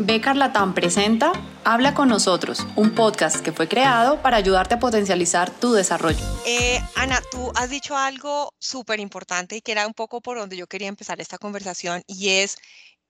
Becar Latam presenta Habla con nosotros, un podcast que fue creado para ayudarte a potencializar tu desarrollo. Eh, Ana, tú has dicho algo súper importante y que era un poco por donde yo quería empezar esta conversación y es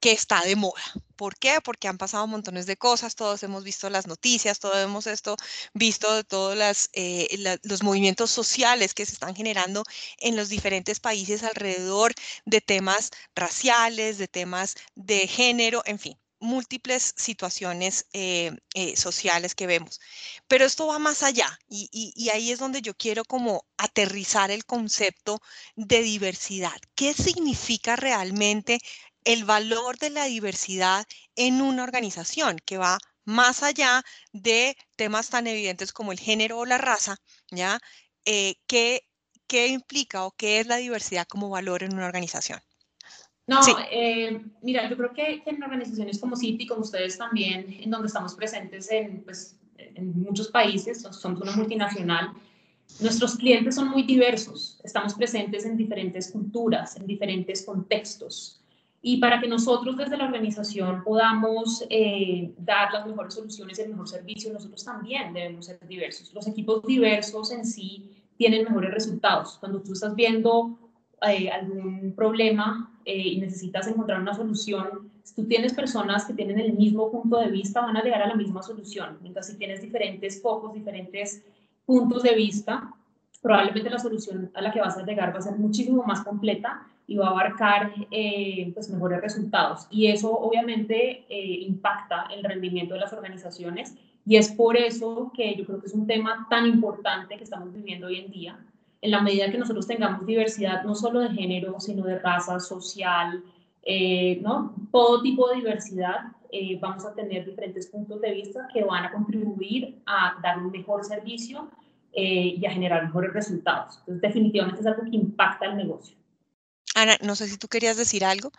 que está de moda. ¿Por qué? Porque han pasado montones de cosas, todos hemos visto las noticias, todos hemos esto, visto todos las, eh, los movimientos sociales que se están generando en los diferentes países alrededor de temas raciales, de temas de género, en fin múltiples situaciones eh, eh, sociales que vemos. Pero esto va más allá y, ahí es donde yo quiero como aterrizar el concepto de diversidad. ¿Qué significa realmente el valor de la diversidad en una organización que va más allá de temas tan evidentes como el género o la raza? ¿ya? Eh, ¿qué, ¿Qué implica o qué es la diversidad como valor en una organización? No, eh, mira, yo creo que, en organizaciones como City, como ustedes también, en donde estamos presentes en, pues, en muchos países, somos una multinacional, nuestros clientes son muy diversos, estamos presentes en diferentes culturas, en diferentes contextos. Y para que nosotros desde la organización podamos eh, dar las mejores soluciones, el mejor servicio, nosotros también debemos ser diversos. Los equipos diversos en sí tienen mejores resultados. Cuando tú estás viendo eh, algún problema eh, y necesitas encontrar una solución, si tú tienes personas que tienen el mismo punto de vista, van a llegar a la misma solución. Mientras si tienes diferentes focos, diferentes puntos de vista, probablemente la solución a la que vas a llegar va a ser muchísimo más completa y va a abarcar eh, pues mejores resultados. Y eso obviamente impacta el rendimiento de las organizaciones y es por eso que yo creo que es un tema tan importante que estamos viviendo hoy en día en la medida que nosotros tengamos diversidad, no solo de género, sino de raza, social, eh, ¿no? todo tipo de diversidad, eh, vamos a tener diferentes puntos de vista que van a contribuir a dar un mejor servicio eh, y a generar mejores resultados. Entonces, definitivamente es algo que impacta el negocio. Ana, no sé si tú querías decir algo.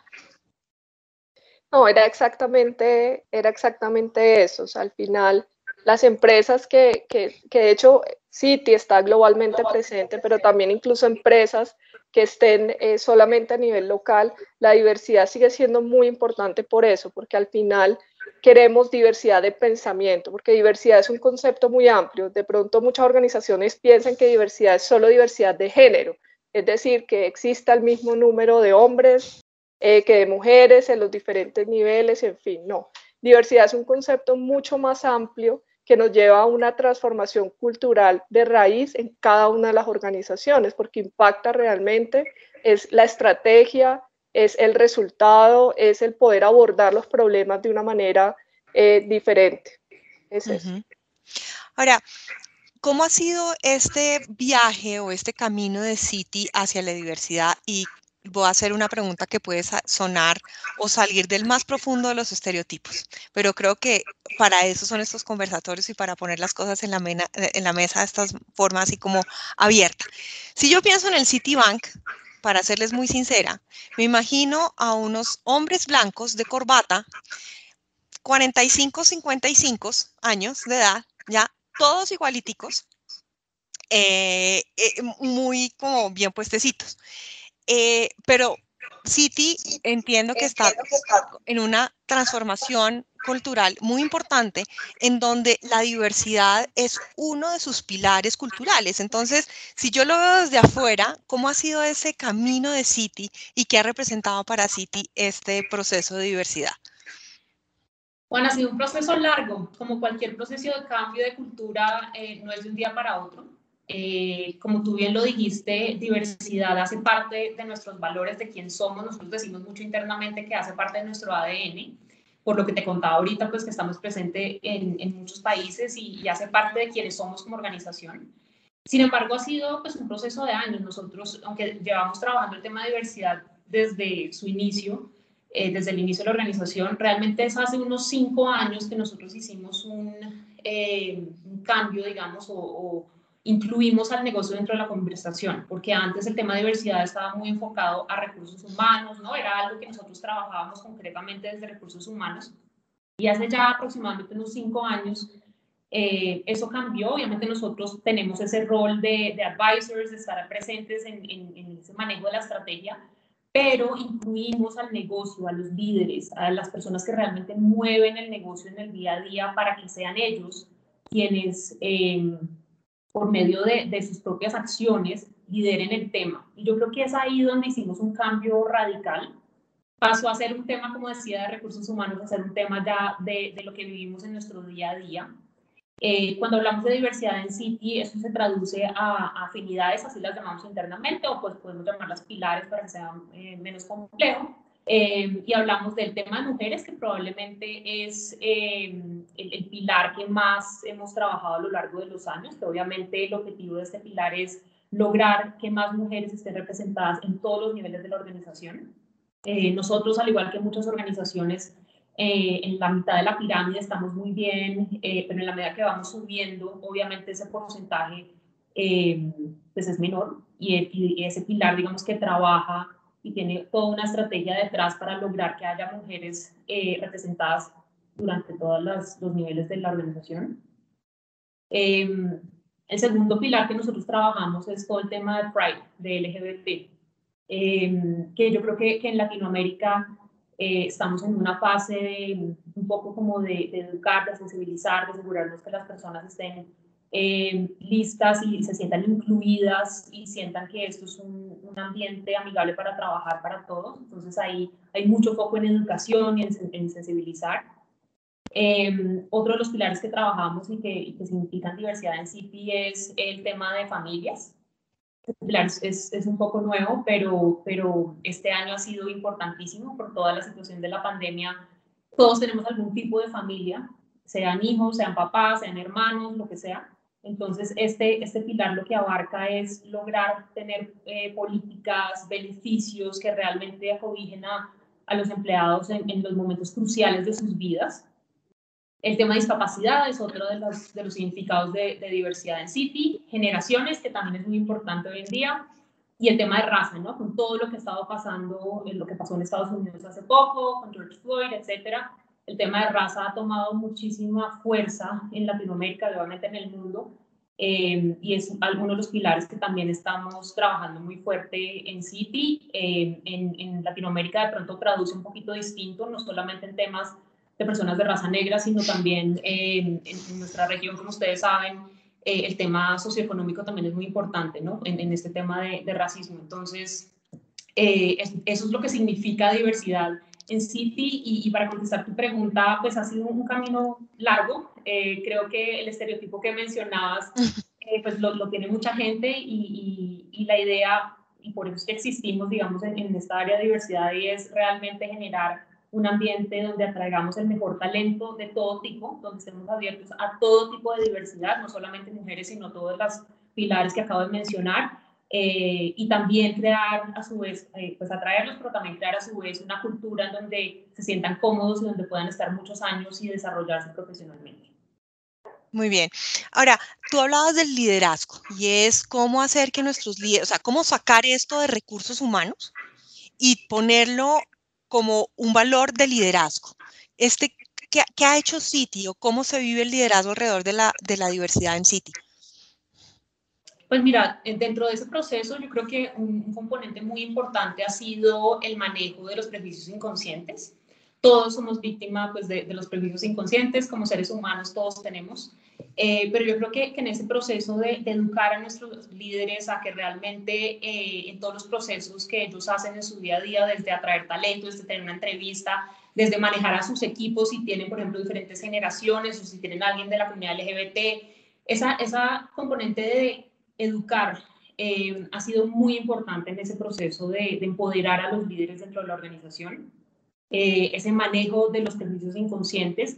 No, era exactamente, era exactamente eso. O sea, al final, las empresas que, que, que de hecho City está globalmente presente, pero también incluso empresas que estén eh, solamente a nivel local, la diversidad sigue siendo muy importante por eso, porque al final queremos diversidad de pensamiento, porque diversidad es un concepto muy amplio. De pronto muchas organizaciones piensan que diversidad es solo diversidad de género, es decir, que exista el mismo número de hombres eh, que de mujeres en los diferentes niveles, en fin, no. Diversidad es un concepto mucho más amplio que nos lleva a una transformación cultural de raíz en cada una de las organizaciones, porque impacta realmente, es la estrategia, es el resultado, es el poder abordar los problemas de una manera eh, diferente. Es Ahora, ¿cómo ha sido este viaje o este camino de City hacia la diversidad y voy a hacer una pregunta que puede sonar o salir del más profundo de los estereotipos, pero creo que para eso son estos conversatorios y para poner las cosas en la, eh, en la mesa de estas formas así como abierta. Si yo pienso en el Citibank, para serles muy sincera, me imagino a unos hombres blancos de corbata, 45, 55 años de edad, ya todos igualiticos, eh, eh, muy como bien puestecitos. Eh, pero City entiendo que está en una transformación cultural muy importante en donde la diversidad es uno de sus pilares culturales. Entonces, si yo lo veo desde afuera, ¿cómo ha sido ese camino de City y qué ha representado para City este proceso de diversidad? Bueno, ha sido un proceso largo, como cualquier proceso de cambio de cultura, eh, no es de un día para otro eh, como tú bien lo dijiste, diversidad hace parte de nuestros valores, de quién somos. Nosotros decimos mucho internamente que hace parte de nuestro ADN, por lo que te contaba ahorita, pues que estamos presentes en, en, muchos países y, hace parte de quienes somos como organización. Sin embargo, ha sido pues un proceso de años. Nosotros, aunque llevamos trabajando el tema de diversidad desde su inicio, eh, desde el inicio de la organización, realmente es hace unos cinco años que nosotros hicimos un, eh, un cambio, digamos, o incluimos al negocio dentro de la conversación, porque antes el tema de diversidad estaba muy enfocado a recursos humanos, ¿no? Era algo que nosotros trabajábamos concretamente desde recursos humanos. Y hace ya aproximadamente unos cinco años, eh, eso cambió. Obviamente nosotros tenemos ese rol de, advisors, de estar presentes en, en, ese manejo de la estrategia, pero incluimos al negocio, a los líderes, a las personas que realmente mueven el negocio en el día a día para que sean ellos quienes, em, por medio de, de, sus propias acciones, lideren el tema. Y yo creo que es ahí donde hicimos un cambio radical. Pasó a ser un tema, como decía, de recursos humanos, a ser un tema ya de, de lo que vivimos en nuestro día a día. Eh, cuando hablamos de diversidad en City, eso se traduce a, afinidades, así las llamamos internamente, o pues podemos llamarlas pilares para que sea eh, menos complejo. Eh, y hablamos del tema de mujeres, que probablemente es el, el, pilar que más hemos trabajado a lo largo de los años, que obviamente el objetivo de este pilar es lograr que más mujeres estén representadas en todos los niveles de la organización. nosotros, al igual que muchas organizaciones, eh, en la mitad de la pirámide estamos muy bien, eh, pero en la medida que vamos subiendo, obviamente ese porcentaje eh, pues es menor y, ese pilar, digamos, que trabaja y tiene toda una estrategia detrás para lograr que haya mujeres representadas durante todos los, niveles de la organización. el segundo pilar que nosotros trabajamos es todo el tema de Pride, de LGBT, que yo creo que, que en Latinoamérica eh, estamos en una fase de, un poco como de, educar, de sensibilizar, de asegurarnos que las personas estén eh, listas y se sientan incluidas y sientan que esto es un, ambiente amigable para trabajar para todos. Entonces ahí hay mucho foco en educación y en, sensibilizar. Eh, otro de los pilares que trabajamos y que, y que significan diversidad en CIPI es el tema de familias es, es, un poco nuevo, pero, pero este año ha sido importantísimo por toda la situación de la pandemia. Todos tenemos algún tipo de familia, sean hijos, sean papás, sean hermanos, lo que sea. Entonces, este, este pilar lo que abarca es lograr tener eh, políticas, beneficios que realmente acobijen a, a los empleados en, en, los momentos cruciales de sus vidas. El tema de discapacidad es otro de los, de los significados de, de, diversidad en City. Generaciones, que también es muy importante hoy en día. Y el tema de raza, ¿no? Con todo lo que ha estado pasando, lo que pasó en Estados Unidos hace poco, con George Floyd, etcétera. El tema de raza ha tomado muchísima fuerza en Latinoamérica, obviamente en el mundo. Eh, y es alguno de los pilares que también estamos trabajando muy fuerte en City. Eh, en, Latinoamérica de pronto traduce un poquito distinto, no solamente en temas de personas de raza negra, sino también en, nuestra región, como ustedes saben, eh, el tema socioeconómico también es muy importante, ¿no? En, este tema de, racismo. Entonces, eh, eso es lo que significa diversidad en City y, para contestar tu pregunta, pues ha sido un camino largo. Eh, creo que el estereotipo que mencionabas, pues lo, lo, tiene mucha gente y, y, la idea, y por eso es que existimos, digamos, en, en esta área de diversidad y es realmente generar un ambiente donde atraigamos el mejor talento de todo tipo, donde estemos abiertos a todo tipo de diversidad, no solamente mujeres, sino todos los pilares que acabo de mencionar, eh, y también crear a su vez, eh, pues atraerlos, pero también crear a su vez una cultura en donde se sientan cómodos y donde puedan estar muchos años y desarrollarse profesionalmente. Muy bien. Ahora, tú hablabas del liderazgo y es cómo hacer que nuestros líderes, o sea, cómo sacar esto de recursos humanos y ponerlo como un valor de liderazgo. Este, ¿qué, ¿Qué, ha hecho City o cómo se vive el liderazgo alrededor de la, de la diversidad en City? Pues mira, dentro de ese proceso yo creo que un, componente muy importante ha sido el manejo de los prejuicios inconscientes. Todos somos víctimas pues, de, los prejuicios inconscientes, como seres humanos todos tenemos, eh, pero yo creo que, en ese proceso de, de, educar a nuestros líderes a que realmente eh, en todos los procesos que ellos hacen en su día a día, desde atraer talento, desde tener una entrevista, desde manejar a sus equipos si tienen, por ejemplo, diferentes generaciones o si tienen alguien de la comunidad LGBT, esa, esa componente de educar eh, ha sido muy importante en ese proceso de, de, empoderar a los líderes dentro de la organización. ese manejo de los servicios inconscientes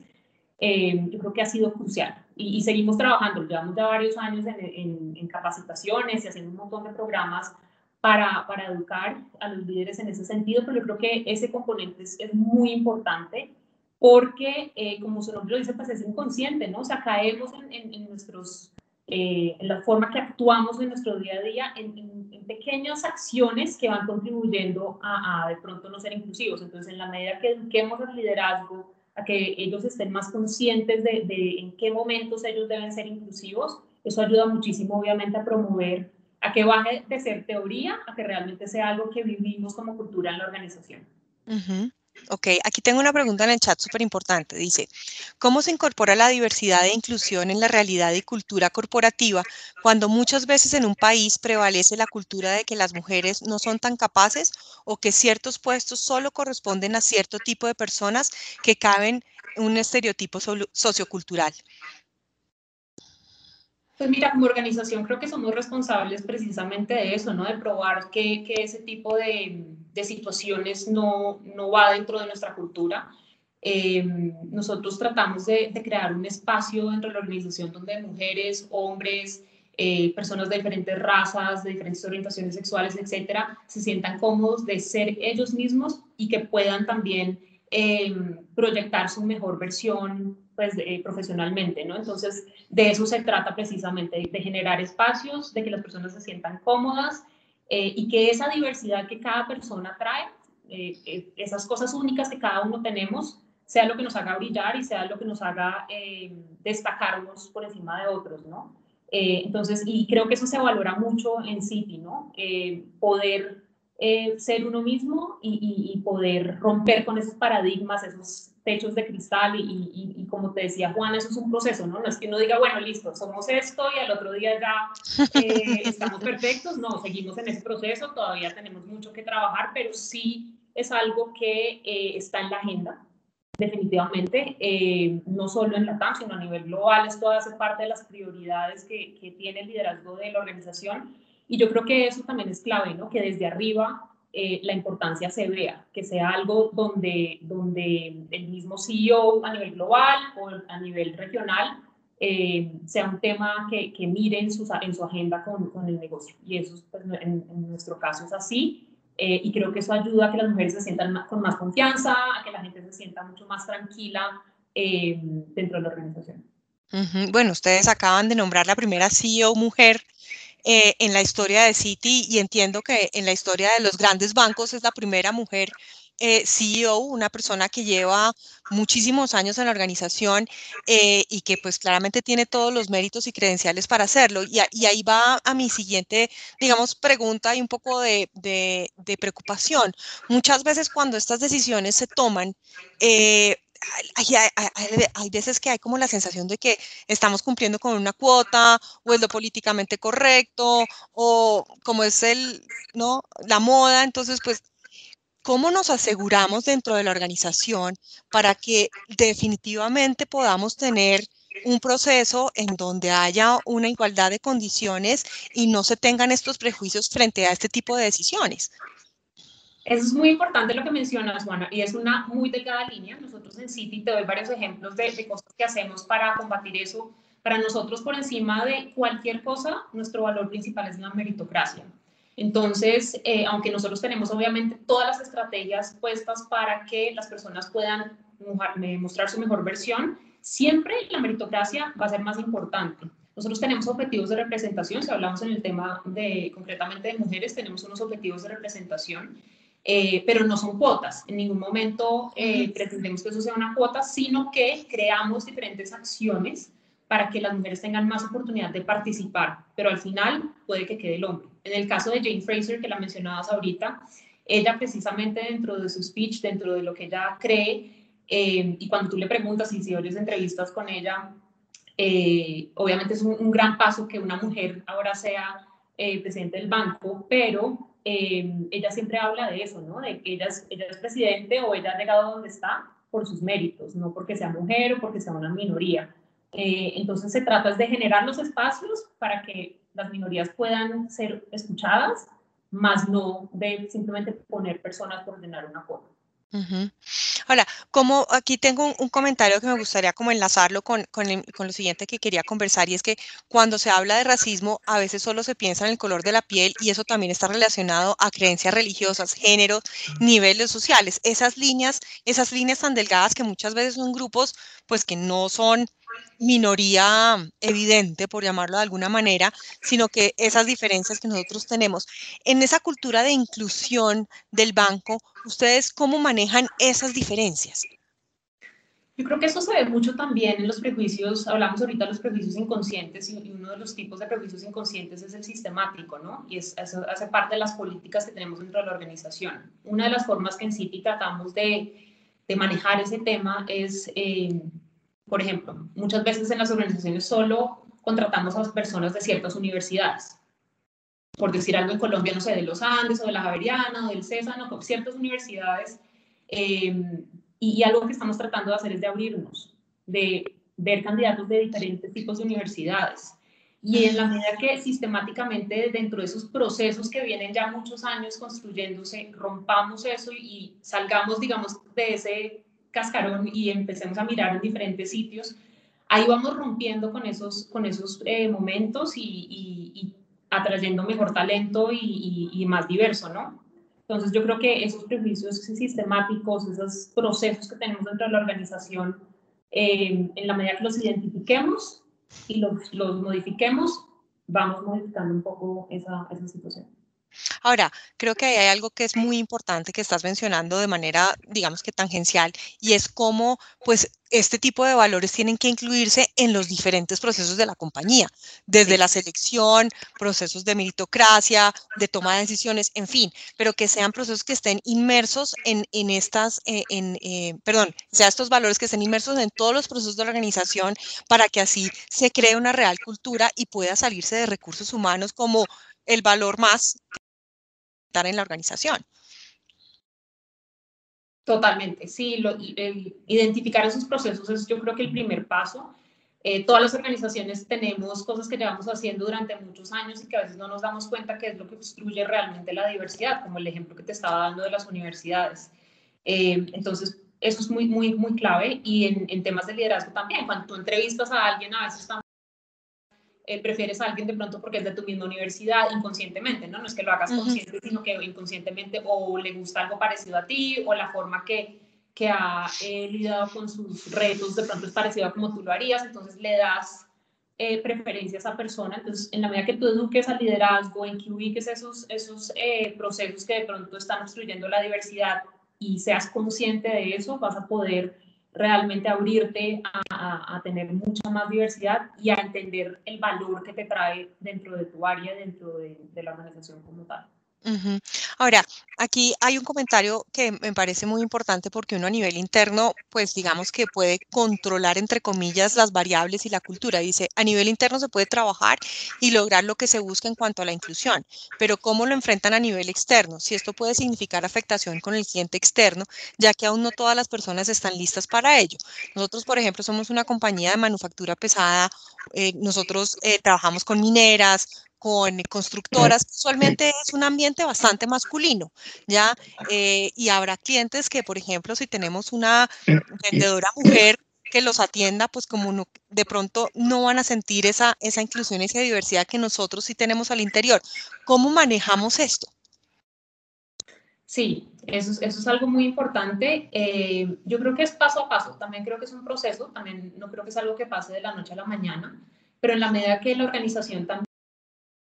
eh, yo creo que ha sido crucial. Y, seguimos trabajando, llevamos ya varios años en, en, capacitaciones y haciendo un montón de programas para, para, educar a los líderes en ese sentido, pero yo creo que ese componente es, es muy importante porque, eh, como su nombre lo dice, pues es inconsciente, ¿no? O sea, caemos en, en nuestros, eh, en la forma que actuamos en nuestro día a día, en, pequeñas acciones que van contribuyendo a, a, de pronto no ser inclusivos. Entonces, en la medida que eduquemos al liderazgo, a que ellos estén más conscientes de, en qué momentos ellos deben ser inclusivos. Eso ayuda muchísimo, obviamente, a promover a que baje de ser teoría a que realmente sea algo que vivimos como cultura en la organización. Ok, aquí tengo una pregunta en el chat súper importante. Dice, ¿cómo se incorpora la diversidad e inclusión en la realidad y cultura corporativa cuando muchas veces en un país prevalece la cultura de que las mujeres no son tan capaces o que ciertos puestos solo corresponden a cierto tipo de personas que caben en un estereotipo sociocultural? Pues mira, como organización creo que somos responsables precisamente de eso, ¿no? De probar que, que ese tipo de, de, situaciones no, no va dentro de nuestra cultura. Eh, nosotros tratamos de, de, crear un espacio dentro de la organización donde mujeres, hombres, eh, personas de diferentes razas, de diferentes orientaciones sexuales, etcétera, se sientan cómodos de ser ellos mismos y que puedan también eh, proyectar su mejor versión pues, profesionalmente, ¿no? Entonces, de eso se trata precisamente, de generar espacios, de que las personas se sientan cómodas eh, y que esa diversidad que cada persona trae, eh, eh, esas cosas únicas que cada uno tenemos, sea lo que nos haga brillar y sea lo que nos haga destacarnos por encima de otros, ¿no? entonces, y creo que eso se valora mucho en City, ¿no? poder ser uno mismo y, y, poder romper con esos paradigmas, esos techos de cristal y, y, como te decía Juan, eso es un proceso, ¿no? No es que uno diga, bueno, listo, somos esto y al otro día ya eh, estamos perfectos, no, seguimos en ese proceso, todavía tenemos mucho que trabajar, pero sí es algo que eh, está en la agenda, definitivamente, eh, no solo en la TAM, sino a nivel global, esto hace parte de las prioridades que, que tiene el liderazgo de la organización y yo creo que eso también es clave, ¿no? Que desde arriba eh, la importancia se vea, que sea algo donde, donde el mismo CEO a nivel global o a nivel regional eh, sea un tema que, que mire en en su agenda con, con, el negocio. Y eso pues, en, nuestro caso es así. Eh, y creo que eso ayuda a que las mujeres se sientan con más confianza, a que la gente se sienta mucho más tranquila dentro de la organización. Bueno, ustedes acaban de nombrar la primera CEO mujer eh, en la historia de Citi y entiendo que en la historia de los grandes bancos es la primera mujer eh, CEO, una persona que lleva muchísimos años en la organización eh, y que pues claramente tiene todos los méritos y credenciales para hacerlo. Y, ahí va a mi siguiente, digamos, pregunta y un poco de, preocupación. Muchas veces cuando estas decisiones se toman, hay, veces que hay como la sensación de que estamos cumpliendo con una cuota o es lo políticamente correcto o como es el, ¿no? la moda. Entonces, pues, ¿cómo nos aseguramos dentro de la organización para que definitivamente podamos tener un proceso en donde haya una igualdad de condiciones y no se tengan estos prejuicios frente a este tipo de decisiones? Eso es muy importante lo que mencionas, Juana, y es una muy delgada línea. Nosotros en City te doy varios ejemplos de, cosas que hacemos para combatir eso. Para nosotros, por encima de cualquier cosa, nuestro valor principal es la meritocracia. Entonces, eh, aunque nosotros tenemos obviamente todas las estrategias puestas para que las personas puedan mostrar su mejor versión, siempre la meritocracia va a ser más importante. Nosotros tenemos objetivos de representación, si hablamos en el tema de concretamente de mujeres, tenemos unos objetivos de representación eh, pero no son cuotas. En ningún momento eh, pretendemos que eso sea una cuota, sino que creamos diferentes acciones para que las mujeres tengan más oportunidad de participar, pero al final puede que quede el hombre. En el caso de Jane Fraser, que la mencionabas ahorita, ella precisamente dentro de su speech, dentro de lo que ella cree, eh, y cuando tú le preguntas y si oyes entrevistas con ella, obviamente es un, un, gran paso que una mujer ahora sea presidente del banco, pero Em, ella siempre habla de eso, ¿no? De que ella es, ella es presidente o ella ha llegado donde está por sus méritos, no porque sea mujer o porque sea una minoría. Eh, entonces se trata de generar los espacios para que las minorías puedan ser escuchadas, más no de simplemente poner personas por ordenar una Hola, como aquí tengo un, comentario que me gustaría como enlazarlo con, con, lo siguiente que quería conversar y es que cuando se habla de racismo a veces solo se piensa en el color de la piel y eso también está relacionado a creencias religiosas, géneros, niveles sociales. Esas líneas, esas líneas tan delgadas que muchas veces son grupos pues que no son minoría evidente, por llamarlo de alguna manera, sino que esas diferencias que nosotros tenemos. En esa cultura de inclusión del banco, ¿ustedes cómo manejan esas diferencias? Yo creo que eso se ve mucho también en los prejuicios, hablamos ahorita de los prejuicios inconscientes y uno de los tipos de prejuicios inconscientes es el sistemático, ¿no? Y es, eso hace parte de las políticas que tenemos dentro de la organización. Una de las formas que en Citi tratamos de, de manejar ese tema es, eh, por ejemplo, muchas veces en las organizaciones solo contratamos a las personas de ciertas universidades. Por decir algo en Colombia, no sé, de los Andes o de la Javeriana o del CESA, no, ciertas universidades. Eh, y, algo que estamos tratando de hacer es de abrirnos, de ver candidatos de diferentes tipos de universidades. Y en la medida que sistemáticamente dentro de esos procesos que vienen ya muchos años construyéndose, rompamos eso y, salgamos, digamos, de ese cascarón y empecemos a mirar en diferentes sitios, ahí vamos rompiendo con esos, con esos eh, momentos y, y, atrayendo mejor talento y, más diverso, ¿no? Entonces yo creo que esos prejuicios sistemáticos, esos procesos que tenemos dentro de la organización, eh, en la medida que los identifiquemos y los, los modifiquemos, vamos modificando un poco esa, esa situación. Ahora, creo que hay algo que es muy importante que estás mencionando de manera, digamos que tangencial, y es cómo, pues, este tipo de valores tienen que incluirse en los diferentes procesos de la compañía, desde la selección, procesos de meritocracia, de toma de decisiones, en fin, pero que sean procesos que estén inmersos en, en estas, eh, en, eh, perdón, sea estos valores que estén inmersos en todos los procesos de la organización para que así se cree una real cultura y pueda salirse de recursos humanos como el valor más en la organización. Totalmente, sí, identificar esos procesos es yo creo que el primer paso. Eh, todas las organizaciones tenemos cosas que llevamos haciendo durante muchos años y que a veces no nos damos cuenta que es lo que construye realmente la diversidad, como el ejemplo que te estaba dando de las universidades. Eh, entonces, eso es muy, muy, muy clave y en, en, temas de liderazgo también. Cuando tú entrevistas a alguien, a veces estamos eh, prefieres a alguien de pronto porque es de tu misma universidad inconscientemente, ¿no? No es que lo hagas consciente, sino que inconscientemente o le gusta algo parecido a ti o la forma que, que ha eh, lidiado con sus retos de pronto es parecido a como tú lo harías, entonces le das eh, preferencia a esa persona. Entonces, en la medida que tú eduques al liderazgo, en que ubiques esos, esos eh, procesos que de pronto están obstruyendo la diversidad y seas consciente de eso, vas a poder realmente abrirte a, tener mucha más diversidad y a entender el valor que te trae dentro de tu área, dentro de la organización como tal. Ahora, aquí hay un comentario que me parece muy importante porque uno a nivel interno, pues digamos que puede controlar, entre comillas, las variables y la cultura. Dice, a nivel interno se puede trabajar y lograr lo que se busca en cuanto a la inclusión, pero ¿cómo lo enfrentan a nivel externo? Si esto puede significar afectación con el cliente externo, ya que aún no todas las personas están listas para ello. Nosotros, por ejemplo, somos una compañía de manufactura pesada, eh, nosotros eh, trabajamos con mineras, con constructoras, usualmente es un ambiente bastante masculino, ¿ya? Eh, y habrá clientes que, por ejemplo, si tenemos una vendedora mujer que los atienda, pues como de pronto no van a sentir esa, esa inclusión, esa diversidad que nosotros sí tenemos al interior. ¿Cómo manejamos esto? Sí, eso, eso es algo muy importante. Eh, yo creo que es paso a paso, también creo que es un proceso, también no creo que es algo que pase de la noche a la mañana, pero en la medida que la organización también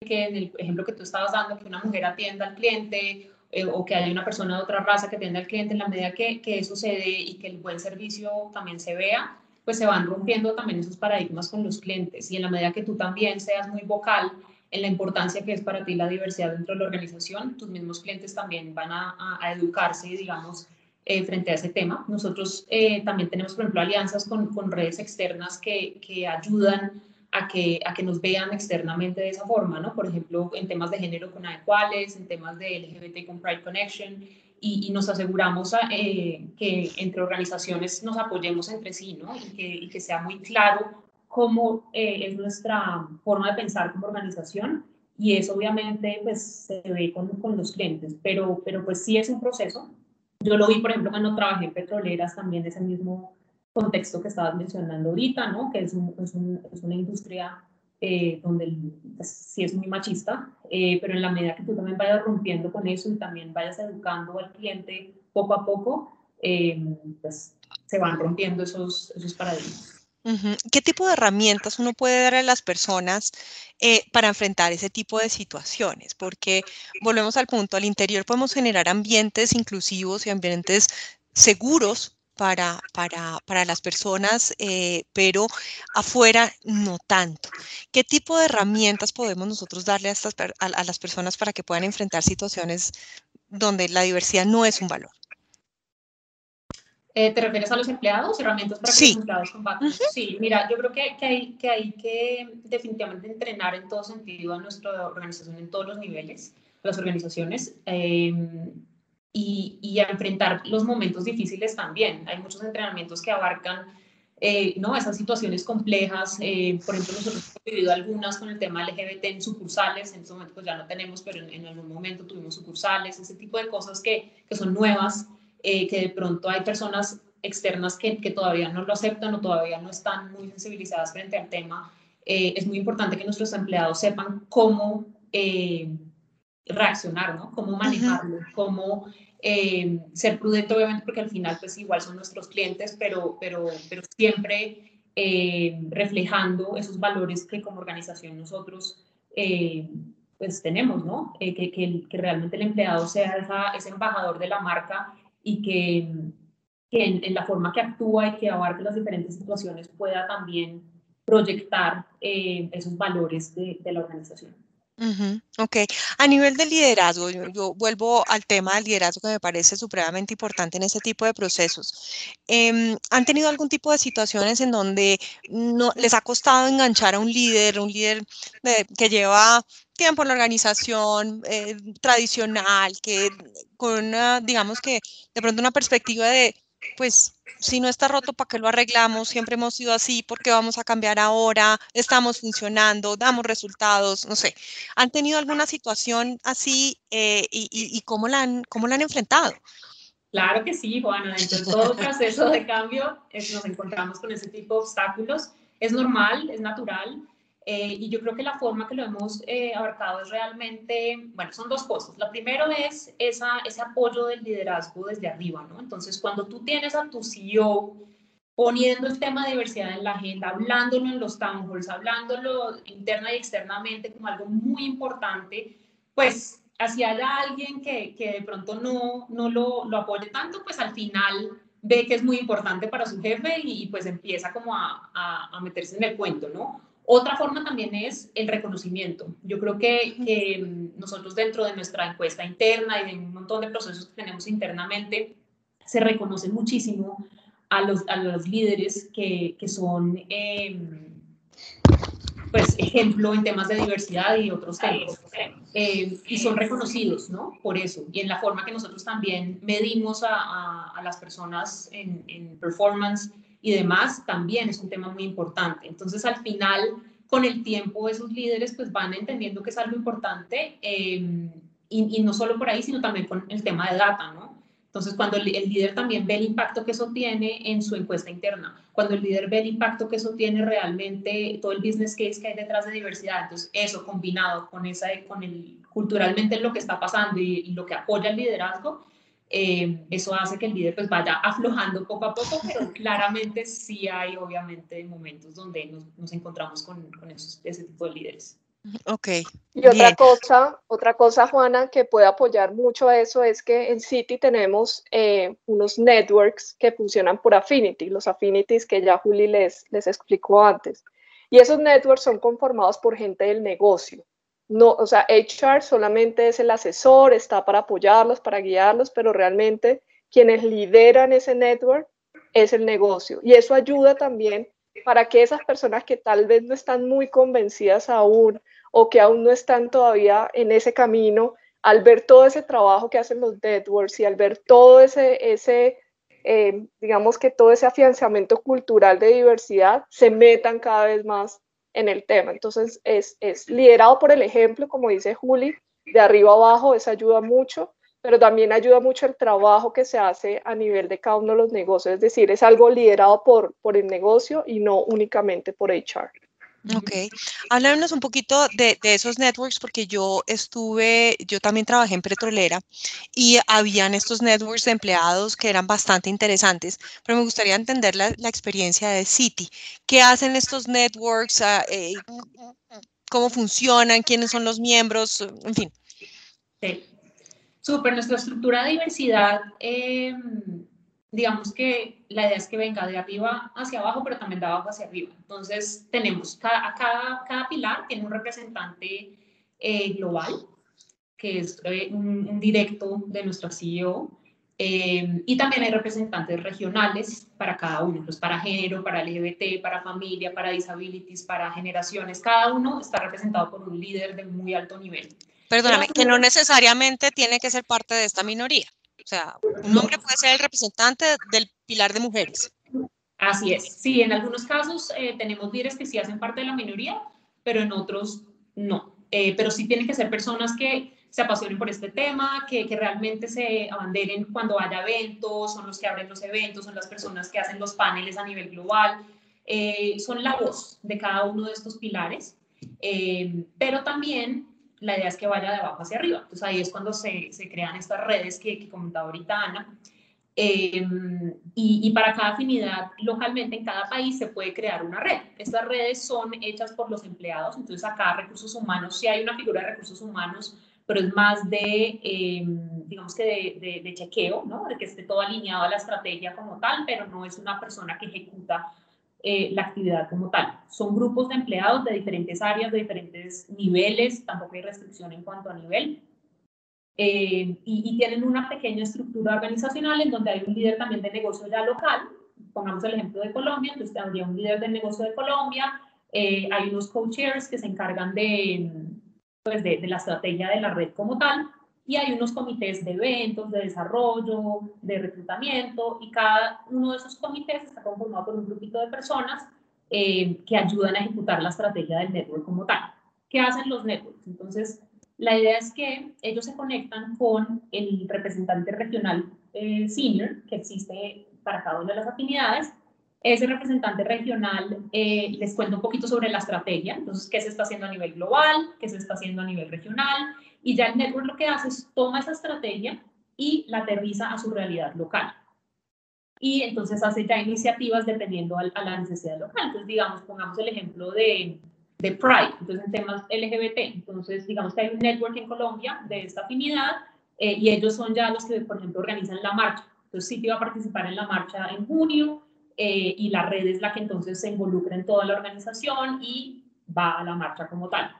que en el ejemplo que tú estabas dando, que una mujer atienda al cliente eh, o que haya una persona de otra raza que atienda al cliente, en la medida que, que eso se dé y que el buen servicio también se vea, pues se van rompiendo también esos paradigmas con los clientes y en la medida que tú también seas muy vocal en la importancia que es para ti la diversidad dentro de la organización, tus mismos clientes también van a, a, educarse, digamos, eh, frente a ese tema. Nosotros eh, también tenemos, por ejemplo, alianzas con, con redes externas que, que ayudan a que, a que nos vean externamente de esa forma, ¿no? Por ejemplo, en temas de género con Adecuales, en temas de LGBT con Pride Connection, y, y nos aseguramos eh, que entre organizaciones nos apoyemos entre sí, ¿no? Y que, y que sea muy claro cómo eh, es nuestra forma de pensar como organización, y eso obviamente pues se ve con, con los clientes, pero, pero pues sí es un proceso. Yo lo vi, por ejemplo, cuando trabajé en petroleras, también ese mismo contexto que estabas mencionando ahorita, ¿no? Que es, una industria eh, donde pues, sí es muy machista, eh, pero en la medida que tú también vayas rompiendo con eso y también vayas educando al cliente poco a poco, eh, pues se van rompiendo esos, esos paradigmas. ¿Qué tipo de herramientas uno puede dar a las personas para enfrentar ese tipo de situaciones? Porque volvemos al punto, al interior podemos generar ambientes inclusivos y ambientes seguros para, para, para las personas, eh, pero afuera no tanto. ¿Qué tipo de herramientas podemos nosotros darle a, estas, a las personas para que puedan enfrentar situaciones donde la diversidad no es un valor? Eh, ¿Te refieres a los empleados? ¿Herramientas para que los empleados combatan? Sí, mira, yo creo que, que, hay, que hay que definitivamente entrenar en todo sentido a nuestra organización en todos los niveles, las organizaciones, em, y, y, a enfrentar los momentos difíciles también. Hay muchos entrenamientos que abarcan eh, ¿no? esas situaciones complejas. Eh, por ejemplo, nosotros hemos vivido algunas con el tema LGBT en sucursales, en este momento pues ya no tenemos, pero en, en algún momento tuvimos sucursales, ese tipo de cosas que, que son nuevas eh, que de pronto hay personas externas que, que, todavía no lo aceptan o todavía no están muy sensibilizadas frente al tema, eh, es muy importante que nuestros empleados sepan cómo eh, reaccionar, ¿no? Cómo manejarlo, cómo ser prudente, obviamente, porque al final, pues igual son nuestros clientes, pero, pero, pero siempre reflejando esos valores que como organización nosotros pues tenemos, ¿no? que, que, que, realmente el empleado sea esa, ese embajador de la marca y que, que en, la forma que actúa y que abarque las diferentes situaciones pueda también proyectar eh, esos valores de, de la organización. Ok, a nivel de liderazgo, yo, vuelvo al tema del liderazgo que me parece supremamente importante en este tipo de procesos. Em, ¿Han tenido algún tipo de situaciones en donde no, les ha costado enganchar a un líder, un líder que lleva tiempo en la organización eh, tradicional, que con una, digamos que de pronto una perspectiva de, pues, si no está roto, ¿para qué lo arreglamos? Siempre hemos sido así, ¿por qué vamos a cambiar ahora? Estamos funcionando, damos resultados, no sé. ¿Han tenido alguna situación así eh, y, y, cómo, la han, cómo la han enfrentado? Claro que sí, Juana. De todo proceso de cambio nos encontramos con ese tipo de obstáculos. Es normal, es natural. Eh, y yo creo que la forma que lo hemos eh, abarcado es realmente, bueno, son dos cosas. La primera es esa, ese apoyo del liderazgo desde arriba, ¿no? Entonces, cuando tú tienes a tu CEO poniendo el tema de diversidad en la agenda, hablándolo en los town halls, hablándolo interna y externamente como algo muy importante, pues haya alguien que, que de pronto no, no lo, lo, apoye tanto, pues al final ve que es muy importante para su jefe y, pues empieza como a, a, a meterse en el cuento, ¿no? Otra forma también es el reconocimiento. Yo creo que, nosotros dentro de nuestra encuesta interna y de un montón de procesos que tenemos internamente, se reconoce muchísimo a los, a los líderes que, que son em, pues, ejemplo en temas de diversidad y otros temas. Eh, y son reconocidos, ¿no? Por eso. Y en la forma que nosotros también medimos a, a, las personas en, en performance y demás, también es un tema muy importante. Entonces, al final, con el tiempo, esos líderes pues van entendiendo que es algo importante em, y, no solo por ahí, sino también con el tema de data, ¿no? Entonces, cuando el, el, líder también ve el impacto que eso tiene en su encuesta interna, cuando el líder ve el impacto que eso tiene realmente, todo el business case que hay detrás de diversidad, entonces eso combinado con, esa, con el, culturalmente lo que está pasando y, y lo que apoya el liderazgo, eh, eso hace que el líder pues vaya aflojando poco a poco, pero claramente sí hay obviamente momentos donde nos, nos encontramos con, con esos, ese tipo de líderes. Ok. Y otra cosa, otra cosa, Juana, que puede apoyar mucho a eso es que en City tenemos eh, unos networks que funcionan por affinity, los affinities que ya Juli les, les explicó antes. Y esos networks son conformados por gente del negocio no, o sea, HR solamente es el asesor, está para apoyarlos, para guiarlos, pero realmente quienes lideran ese network es el negocio. Y eso ayuda también para que esas personas que tal vez no están muy convencidas aún o que aún no están todavía en ese camino, al ver todo ese trabajo que hacen los networks y al ver todo ese, ese eh, digamos que todo ese afianzamiento cultural de diversidad, se metan cada vez más en el tema. Entonces, es, es liderado por el ejemplo, como dice Juli, de arriba abajo, eso ayuda mucho, pero también ayuda mucho el trabajo que se hace a nivel de cada uno de los negocios, es decir, es algo liderado por, por el negocio y no únicamente por HR. Ok, háblanos un poquito de, esos networks porque yo estuve, yo también trabajé en petrolera y habían estos networks de empleados que eran bastante interesantes, pero me gustaría entender la, la experiencia de City. ¿Qué hacen estos networks? Ah, eh, ¿Cómo funcionan? ¿Quiénes son los miembros? En fin. Sí, súper. Nuestra estructura de diversidad eh, digamos que la idea es que venga de arriba hacia abajo, pero también de abajo hacia arriba. Entonces, tenemos cada, cada, cada pilar tiene un representante eh, global, que es eh, un, directo de nuestro CEO, eh, y también hay representantes regionales para cada uno, pues para género, para LGBT, para familia, para disabilities, para generaciones. Cada uno está representado por un líder de muy alto nivel. Perdóname, que no necesariamente tiene que ser parte de esta minoría. O sea, un hombre puede ser el representante del pilar de mujeres. Así es. Sí, en algunos casos eh, tenemos líderes que sí hacen parte de la minoría, pero en otros no. Eh, pero sí tienen que ser personas que se apasionen por este tema, que, que, realmente se abanderen cuando haya eventos, son los que abren los eventos, son las personas que hacen los paneles a nivel global, eh, son la voz de cada uno de estos pilares, pero también la idea es que vaya de abajo hacia arriba. Entonces ahí es cuando se, se crean estas redes que, que comentaba ahorita Ana. Em, y, y, para cada afinidad, localmente en cada país se puede crear una red. Estas redes son hechas por los empleados, entonces acá recursos humanos, sí hay una figura de recursos humanos, pero es más de, em, digamos que de, de, de, chequeo, ¿no? de que esté todo alineado a la estrategia como tal, pero no es una persona que ejecuta eh, la actividad como tal. Son grupos de empleados de diferentes áreas, de diferentes niveles, tampoco hay restricción en cuanto a nivel. Eh, y, tienen una pequeña estructura organizacional en donde hay un líder también de negocio ya local. Pongamos el ejemplo de Colombia, entonces habría un líder de negocio de Colombia, eh, hay unos co-chairs que se encargan de, pues de, de la estrategia de la red como tal, y hay unos comités de eventos, de desarrollo, de reclutamiento, y cada uno de esos comités está conformado por un grupito de personas eh, que ayudan a ejecutar la estrategia del network como tal. ¿Qué hacen los networks? Entonces, la idea es que ellos se conectan con el representante regional eh, senior que existe para cada una de las afinidades. Ese representante regional eh, les cuenta un poquito sobre la estrategia, entonces, qué se está haciendo a nivel global, qué se está haciendo a nivel regional, y ya el network lo que hace es toma esa estrategia y la aterriza a su realidad local. Y entonces hace ya iniciativas dependiendo a, la necesidad local. Entonces, digamos, pongamos el ejemplo de, de Pride, entonces en temas LGBT. Entonces, digamos que hay un network en Colombia de esta afinidad eh, y ellos son ya los que, por ejemplo, organizan la marcha. Entonces, sí va a participar en la marcha en junio eh, y la red es la que entonces se involucra en toda la organización y va a la marcha como tal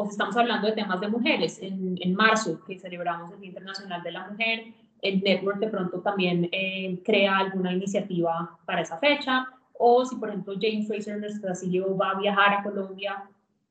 o si estamos hablando de temas de mujeres, en, en marzo, que celebramos el Día Internacional de la Mujer, el network de pronto también eh, crea alguna iniciativa para esa fecha, o si por ejemplo Jane Fraser, nuestra CEO, va a viajar a Colombia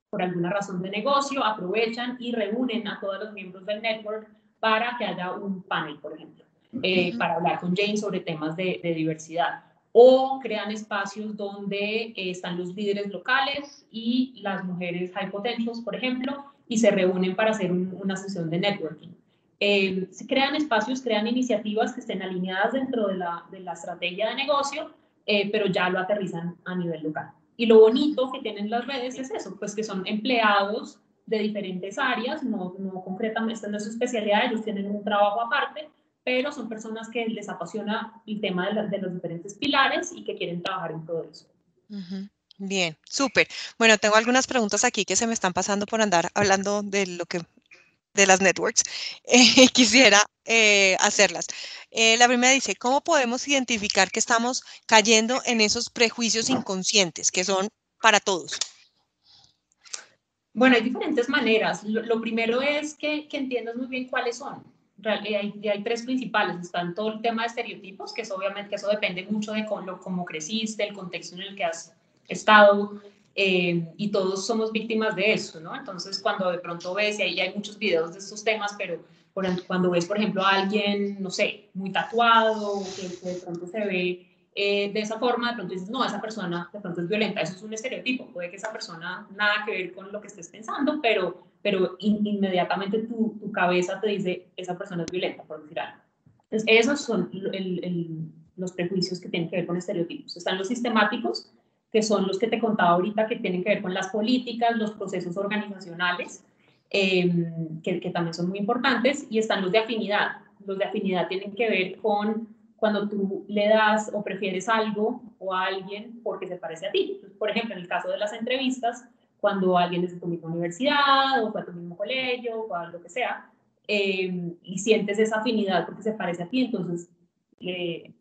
por alguna razón de negocio, aprovechan y reúnen a todos los miembros del network para que haya un panel, por ejemplo, eh, para hablar con Jane sobre temas de, de diversidad o crean espacios donde eh, están los líderes locales y las mujeres high potentials, por ejemplo, y se reúnen para hacer una sesión de networking. Eh, crean espacios, crean iniciativas que estén alineadas dentro de la, de la estrategia de negocio, eh, pero ya lo aterrizan a nivel local. Y lo bonito que tienen las redes es eso, pues que son empleados de diferentes áreas, no, no concretamente, esta no es su especialidad, ellos tienen un trabajo aparte, pero son personas que les apasiona el tema de, los diferentes pilares y que quieren trabajar en todo eso. Bien, súper. Bueno, tengo algunas preguntas aquí que se me están pasando por andar hablando de lo que de las networks. Eh, quisiera eh, hacerlas. Eh, la primera dice, ¿cómo podemos identificar que estamos cayendo en esos prejuicios inconscientes que son para todos? Bueno, hay diferentes maneras. Lo, primero es que, que entiendas muy bien cuáles son hay, hay, tres principales. Están todo el tema de estereotipos, que es obviamente que eso depende mucho de cómo, cómo creciste, el contexto en el que has estado, eh, y todos somos víctimas de eso, ¿no? Entonces, cuando de pronto ves, y ahí hay muchos videos de estos temas, pero cuando ves, por ejemplo, a alguien, no sé, muy tatuado, que de pronto se ve eh, de esa forma, de pronto dices, no, esa persona de pronto es violenta, eso es un estereotipo, puede que esa persona nada que ver con lo que estés pensando, pero, pero inmediatamente tu, tu, cabeza te dice, esa persona es violenta, por decir algo. Entonces, esos son los prejuicios que tienen que ver con estereotipos. Están los sistemáticos, que son los que te contaba ahorita, que tienen que ver con las políticas, los procesos organizacionales, em, que, que también son muy importantes, y están los de afinidad. Los de afinidad tienen que ver con cuando tú le das o prefieres algo o a alguien porque se parece a ti. por ejemplo, en el caso de las entrevistas, cuando alguien es de tu misma universidad o fue a tu mismo colegio o a lo que sea, eh, y sientes esa afinidad porque se parece a ti, entonces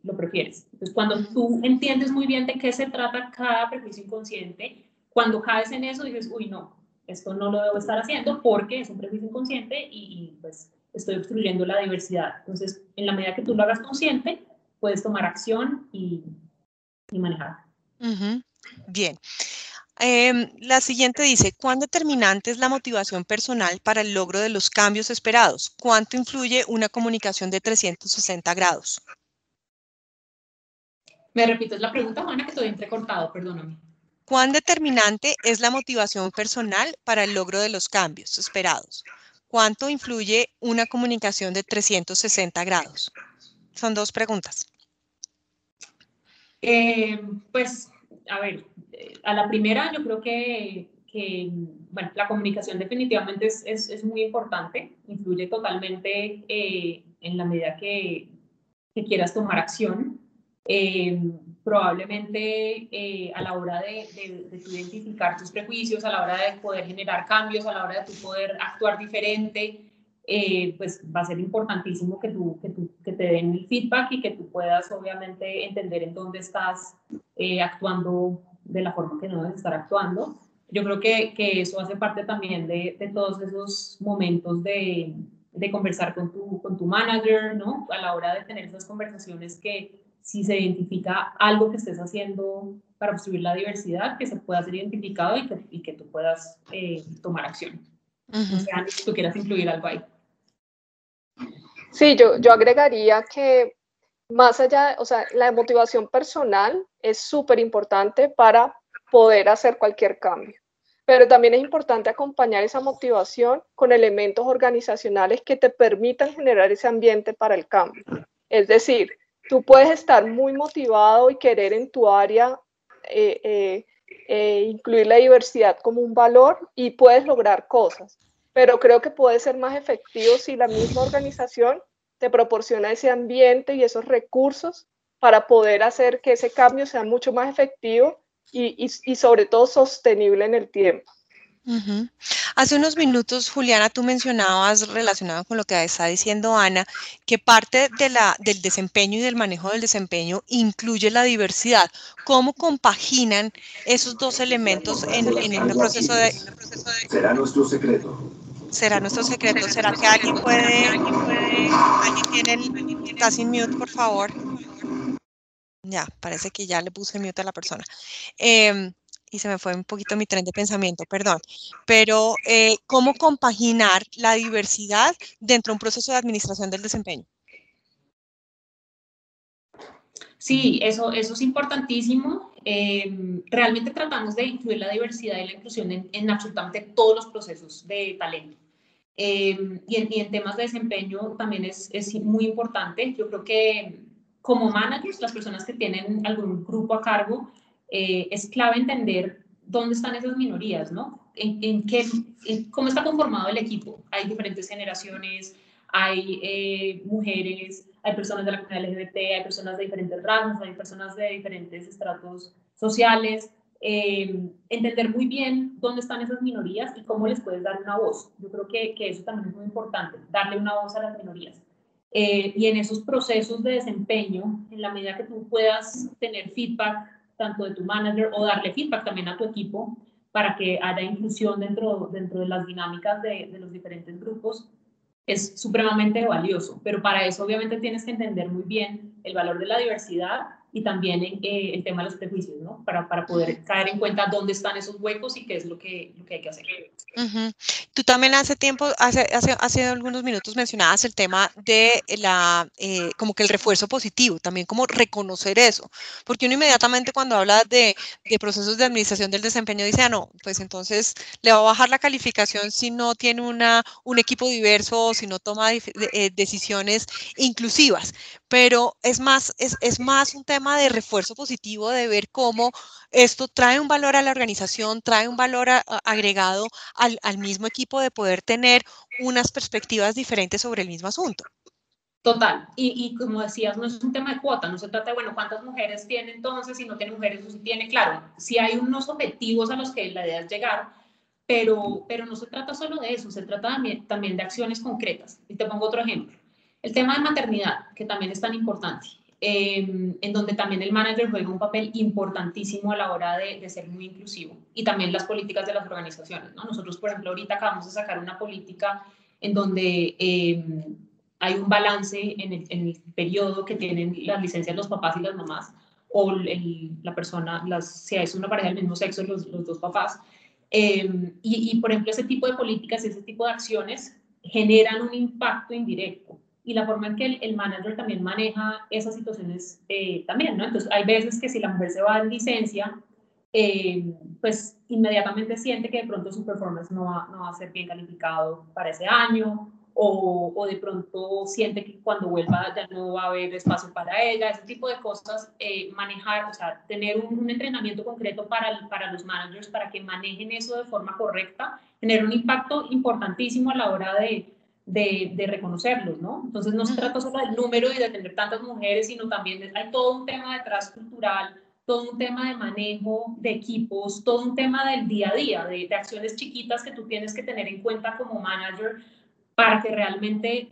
lo prefieres. Entonces, cuando tú entiendes muy bien de qué se trata cada prejuicio inconsciente, cuando caes en eso dices, uy, no, esto no lo debo estar haciendo porque es un prejuicio inconsciente y, pues estoy obstruyendo la diversidad. Entonces, en la medida que tú lo hagas consciente, puedes tomar acción y, y manejar. Bien. Em, la siguiente dice, ¿cuán determinante es la motivación personal para el logro de los cambios esperados? ¿Cuánto influye una comunicación de 360 grados? Me repites la pregunta, Juana, que estoy entrecortado, perdóname. ¿Cuán determinante es la motivación personal para el logro de los cambios esperados? ¿Cuánto influye una comunicación de 360 grados? Son dos preguntas. Eh, pues, a ver, a la primera yo creo que, bueno, la comunicación definitivamente es, es, muy importante, influye totalmente eh, en la medida que, que quieras tomar acción. Eh, probablemente eh, a la hora de, de, identificar tus prejuicios, a la hora de poder generar cambios, a la hora de tu poder actuar diferente, pues va a ser importantísimo que, tú, que, tú, que te den el feedback y que tú puedas obviamente entender en dónde estás actuando de la forma que no debes estar actuando. Yo creo que, que eso hace parte también de, de todos esos momentos de, de, conversar con tu, con tu manager, ¿no? A la hora de tener esas conversaciones que si se identifica algo que estés haciendo para obstruir la diversidad, que se pueda ser identificado y que, y que tú puedas eh, tomar acción. O sea, si tú quieras incluir algo ahí. Sí, yo, yo agregaría que más allá, o sea, la motivación personal es súper importante para poder hacer cualquier cambio. Pero también es importante acompañar esa motivación con elementos organizacionales que te permitan generar ese ambiente para el cambio. Es decir, tú puedes estar muy motivado y querer en tu área eh, eh, eh, incluir la diversidad como un valor y puedes lograr cosas. Pero creo que puede ser más efectivo si la misma organización te proporciona ese ambiente y esos recursos para poder hacer que ese cambio sea mucho más efectivo y, y, sobre todo sostenible en el tiempo. Hace unos minutos, Juliana, tú mencionabas relacionado con lo que está diciendo Ana, que parte de la, del desempeño y del manejo del desempeño incluye la diversidad. ¿Cómo compaginan esos dos elementos en, en, un proceso de... Será nuestro secreto será nuestro secreto. ¿Será que alguien puede, alguien tiene el, está sin mute, por favor? Ya, parece que ya le puse mute a la persona. Em, y se me fue un poquito mi tren de pensamiento, perdón. Pero, eh, ¿cómo compaginar la diversidad dentro de un proceso de administración del desempeño? Sí, eso, eso es importantísimo. Em, realmente tratamos de incluir la diversidad y la inclusión en, absolutamente todos los procesos de talento. Em, y, en, temas de desempeño también es, muy importante. Yo creo que como managers, las personas que tienen algún grupo a cargo, eh, es clave entender dónde están esas minorías, ¿no? En, en qué, cómo está conformado el equipo. Hay diferentes generaciones, hay eh, mujeres, hay personas de la comunidad LGBT, hay personas de diferentes razas, hay personas de diferentes estratos sociales. Eh, entender muy bien dónde están esas minorías y cómo les puedes dar una voz. Yo creo que, que eso también es muy importante, darle una voz a las minorías. Eh, y en esos procesos de desempeño, en la medida que tú puedas tener feedback tanto de tu manager o darle feedback también a tu equipo para que haya inclusión dentro, dentro de las dinámicas de, de los diferentes grupos, es supremamente valioso, pero para eso obviamente tienes que entender muy bien el valor de la diversidad y también eh, el tema de los prejuicios, ¿no? Para, para poder caer en cuenta dónde están esos huecos y qué es lo que, lo que hay que hacer. Tú también hace tiempo, hace, hace, hace, algunos minutos mencionabas el tema de la, eh, como que el refuerzo positivo, también como reconocer eso, porque uno inmediatamente cuando habla de, de procesos de administración del desempeño dice, ah, no, pues entonces le va a bajar la calificación si no tiene una, un equipo diverso o si no toma eh, decisiones inclusivas, pero es más, es, es más un tema de refuerzo positivo, de ver cómo esto trae un valor a la organización, trae un valor agregado al, al mismo equipo de poder tener unas perspectivas diferentes sobre el mismo asunto. Total, y, y, como decías, no es un tema de cuota, no se trata de, bueno, cuántas mujeres tiene entonces, si no tiene mujeres o si tiene, claro, si hay unos objetivos a los que la idea es llegar, pero, pero no se trata solo de eso, se trata también, también de acciones concretas. Y te pongo otro ejemplo, el tema de maternidad, que también es tan importante. Em, en donde también el manager juega un papel importantísimo a la hora de, ser muy inclusivo y también las políticas de las organizaciones. ¿no? Nosotros, por ejemplo, ahorita acabamos de sacar una política en donde em, hay un balance en el, periodo que tienen las licencias los papás y las mamás o la persona, las, si es una pareja del mismo sexo, los, los dos papás. Em, y, y, por ejemplo, ese tipo de políticas y ese tipo de acciones generan un impacto indirecto y la forma en que el, manager también maneja esas situaciones eh, también, ¿no? Entonces, hay veces que si la mujer se va en licencia, eh, pues inmediatamente siente que de pronto su performance no va, no va a ser bien calificado para ese año, o, o, de pronto siente que cuando vuelva ya no va a haber espacio para ella, ese tipo de cosas, eh, manejar, o sea, tener un, un, entrenamiento concreto para, para los managers para que manejen eso de forma correcta, tener un impacto importantísimo a la hora de, de, reconocerlos, ¿no? Entonces no se trata solo del número y de tener tantas mujeres, sino también hay todo un tema detrás cultural, todo un tema de manejo de equipos, todo un tema del día a día, de, acciones chiquitas que tú tienes que tener en cuenta como manager para que realmente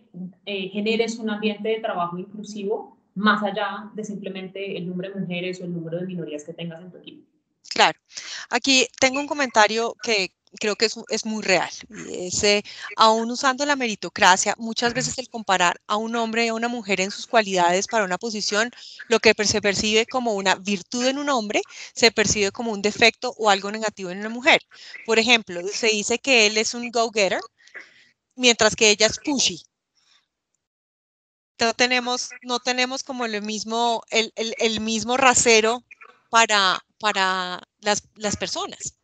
eh, generes un ambiente de trabajo inclusivo más allá de simplemente el número de mujeres o el número de minorías que tengas en tu equipo. Claro. Aquí tengo un comentario que, creo que es, es muy real. Y aún usando la meritocracia, muchas veces el comparar a un hombre y a una mujer en sus cualidades para una posición, lo que se percibe como una virtud en un hombre, se percibe como un defecto o algo negativo en una mujer. Por ejemplo, se dice que él es un go-getter, mientras que ella es pushy. No tenemos, no tenemos como el mismo, el, el, el mismo rasero para, para las, las personas.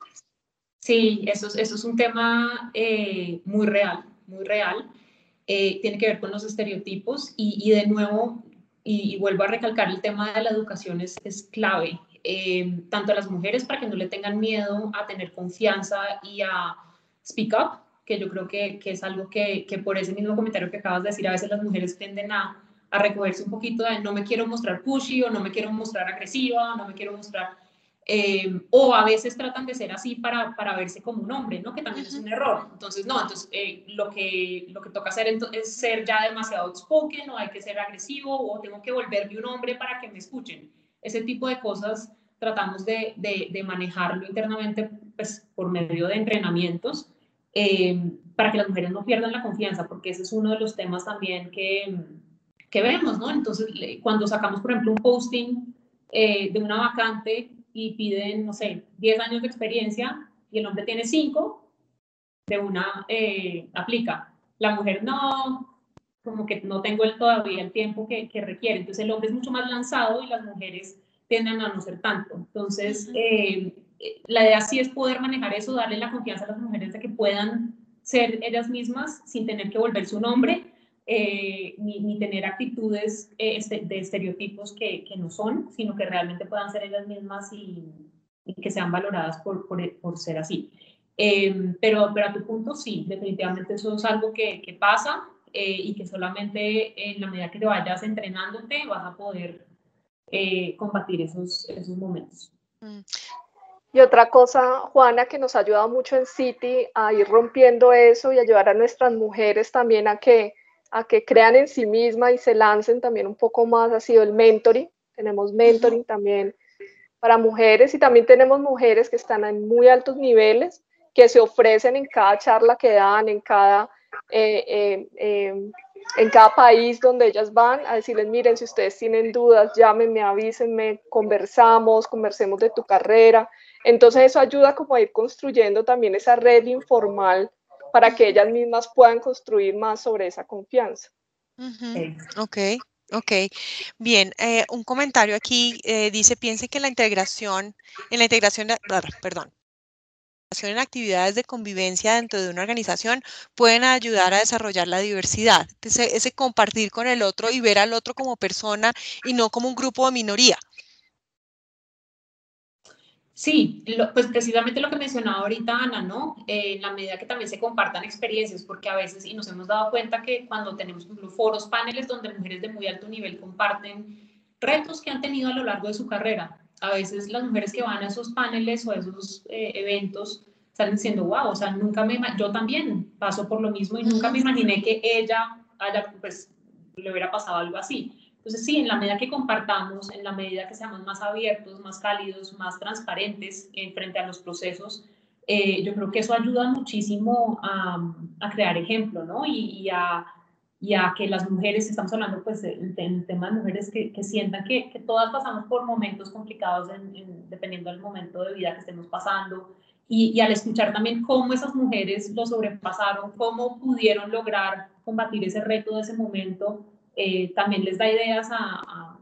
Sí, eso, eso es un tema eh, muy real, muy real. Eh, tiene que ver con los estereotipos y, y de nuevo, y, vuelvo a recalcar, el tema de la educación es, es clave, eh, tanto a las mujeres para que no le tengan miedo a tener confianza y a speak up, que yo creo que, que es algo que, que, por ese mismo comentario que acabas de decir, a veces las mujeres tienden a, a recogerse un poquito de no me quiero mostrar pushy o no me quiero mostrar agresiva, no me quiero mostrar eh, o a veces tratan de ser así para, para, verse como un hombre, ¿no? Que también es un error. Entonces, no, entonces eh, lo, que, lo que toca hacer es ser ya demasiado outspoken o hay que ser agresivo o tengo que volverme un hombre para que me escuchen. Ese tipo de cosas tratamos de, de, manejarlo internamente pues, por medio de entrenamientos eh, para que las mujeres no pierdan la confianza, porque ese es uno de los temas también que, que vemos, ¿no? Entonces, cuando sacamos, por ejemplo, un posting de una vacante, y piden, no sé, 10 años de experiencia y el hombre tiene 5, de una eh, aplica. La mujer no, como que no tengo el, todavía el tiempo que, que, requiere. Entonces el hombre es mucho más lanzado y las mujeres tienden a no ser tanto. Entonces, eh, la idea sí es poder manejar eso, darle la confianza a las mujeres de que puedan ser ellas mismas sin tener que volverse un hombre eh, ni, tener actitudes eh, este, de estereotipos que, que, no son, sino que realmente puedan ser ellas mismas y, que sean valoradas por, por, ser así. Em, pero, pero a tu punto, sí, definitivamente eso es algo que, que pasa eh, y que solamente en la medida que te vayas entrenándote vas a poder combatir esos, esos momentos. Mm. Y otra cosa, Juana, que nos ha ayudado mucho en City a ir rompiendo eso y ayudar a nuestras mujeres también a que a que crean en sí misma y se lancen también un poco más, ha sido el mentoring. Tenemos mentoring también para mujeres y también tenemos mujeres que están en muy altos niveles, que se ofrecen en cada charla que dan, en cada, eh, eh, em, en cada país donde ellas van, a decirles, miren, si ustedes tienen dudas, llámenme, avísenme, conversamos, conversemos de tu carrera. Entonces eso ayuda como a ir construyendo también esa red informal para que ellas mismas puedan construir más sobre esa confianza. Ok. Ok, bien, eh, un comentario aquí eh, dice, piense que la integración, en la integración, perdón, en actividades de convivencia dentro de una organización pueden ayudar a desarrollar la diversidad, ese, ese compartir con el otro y ver al otro como persona y no como un grupo de minoría. Sí, pues precisamente lo que mencionaba ahorita Ana, ¿no? Eh, en la medida que también se compartan experiencias, porque a veces, y nos hemos dado cuenta que cuando tenemos foros, paneles donde mujeres de muy alto nivel comparten retos que han tenido a lo largo de su carrera. A veces las mujeres que van a esos paneles o a esos eh, eventos salen diciendo, wow, o sea, nunca me, yo también paso por lo mismo y nunca me imaginé que ella haya, pues, le hubiera pasado algo así Entonces, sí, en la medida que compartamos, en la medida que seamos más abiertos, más cálidos, más transparentes en frente a los procesos, eh, yo creo que eso ayuda muchísimo a, a crear ejemplo, ¿no? Y, y, a, y, a, que las mujeres, estamos hablando pues en el tema de mujeres que, que sientan que, que, todas pasamos por momentos complicados en, dependiendo del momento de vida que estemos pasando. Y, y, al escuchar también cómo esas mujeres lo sobrepasaron, cómo pudieron lograr combatir ese reto de ese momento, eh, también les da ideas a,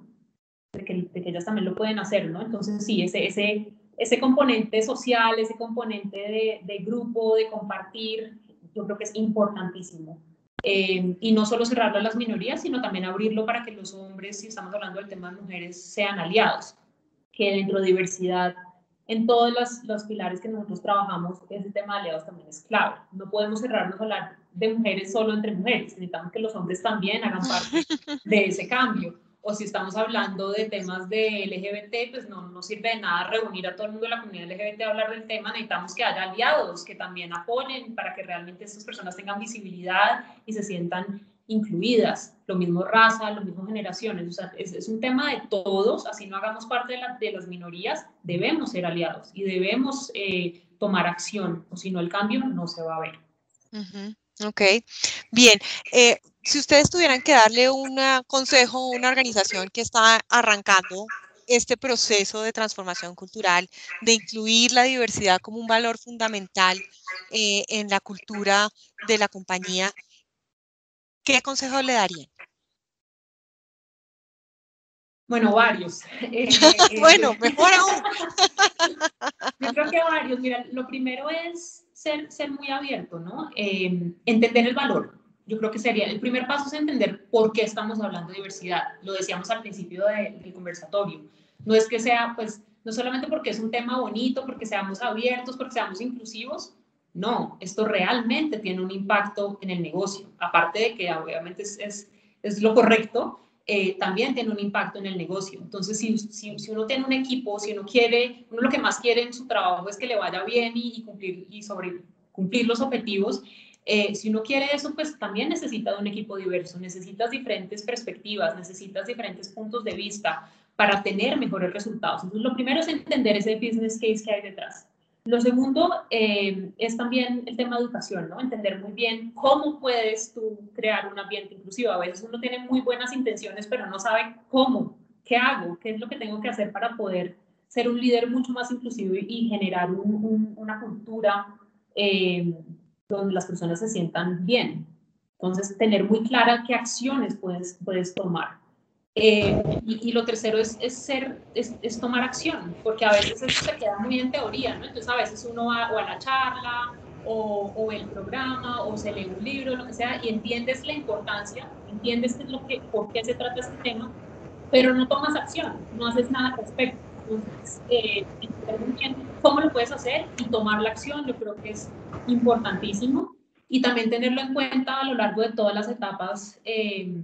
de, que, de, que, ellas también lo pueden hacer, ¿no? Entonces, sí, ese, ese, ese componente social, ese componente de, de grupo, de compartir, yo creo que es importantísimo. Eh, y no solo cerrarlo a las minorías, sino también abrirlo para que los hombres, si estamos hablando del tema de mujeres, sean aliados, que dentro de diversidad, en todos los, los pilares que nosotros trabajamos, ese tema de aliados también es clave. No podemos cerrarnos a de mujeres solo entre mujeres, necesitamos que los hombres también hagan parte de ese cambio. O si estamos hablando de temas de LGBT, pues no nos sirve de nada reunir a todo el mundo de la comunidad LGBT a hablar del tema, necesitamos que haya aliados que también apoyen para que realmente estas personas tengan visibilidad y se sientan incluidas, lo mismo raza, lo mismo generaciones, o sea, es, es un tema de todos, así no hagamos parte de, la, de, las minorías, debemos ser aliados y debemos eh, tomar acción, o si no el cambio no se va a ver. Uh -huh. Ok, bien. Eh, si ustedes tuvieran que darle un consejo a una organización que está arrancando este proceso de transformación cultural, de incluir la diversidad como un valor fundamental eh, en la cultura de la compañía, ¿qué consejo le darían? Bueno, varios. Eh, bueno, mejor aún. Yo creo que varios. Mira, lo primero es ser, ser muy abierto, ¿no? Eh, entender el valor. Yo creo que sería, el primer paso es entender por qué estamos hablando de diversidad. Lo decíamos al principio de, del conversatorio. No es que sea, pues, no solamente porque es un tema bonito, porque seamos abiertos, porque seamos inclusivos. No, esto realmente tiene un impacto en el negocio. Aparte de que obviamente es, es, es lo correcto, eh, también tiene un impacto en el negocio. Entonces, si, si, uno tiene un equipo, si uno quiere, uno lo que más quiere en su trabajo es que le vaya bien y, y cumplir, y sobre, cumplir los objetivos, eh, si uno quiere eso, pues también necesita de un equipo diverso, necesitas diferentes perspectivas, necesitas diferentes puntos de vista para tener mejores resultados. Entonces, lo primero es entender ese business case que hay detrás. Lo segundo eh, es también el tema de educación, ¿no? Entender muy bien cómo puedes tú crear un ambiente inclusivo. A veces uno tiene muy buenas intenciones, pero no sabe cómo, qué hago, qué es lo que tengo que hacer para poder ser un líder mucho más inclusivo y, generar un, un, una cultura eh, donde las personas se sientan bien. Entonces, tener muy clara qué acciones puedes, puedes tomar. Eh, y, y, lo tercero es, es ser, es, es, tomar acción, porque a veces eso se queda muy en teoría, ¿no? Entonces a veces uno va o a la charla o, o el programa o se lee un libro, lo que sea, y entiendes la importancia, entiendes lo que, por qué se trata este tema, pero no tomas acción, no haces nada al respecto. Entonces, eh, cómo lo puedes hacer y tomar la acción, yo creo que es importantísimo. Y también tenerlo en cuenta a lo largo de todas las etapas. Eh,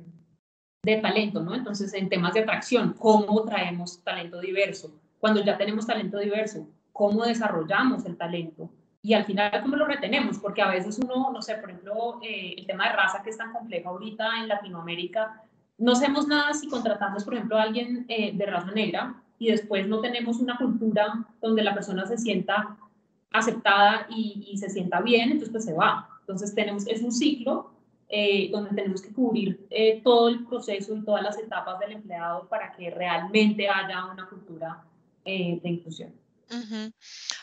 de talento, ¿no? Entonces, en temas de atracción, ¿cómo traemos talento diverso? Cuando ya tenemos talento diverso, ¿cómo desarrollamos el talento? Y al final, ¿cómo lo retenemos? Porque a veces uno, no sé, por ejemplo, eh, el tema de raza que es tan complejo ahorita en Latinoamérica, no hacemos nada si contratamos, por ejemplo, a alguien eh, de raza negra y después no tenemos una cultura donde la persona se sienta aceptada y, se sienta bien, entonces pues se va. Entonces tenemos, es un ciclo eh, donde tenemos que cubrir eh, todo el proceso y todas las etapas del empleado para que realmente haya una cultura eh, de inclusión. Uh -huh.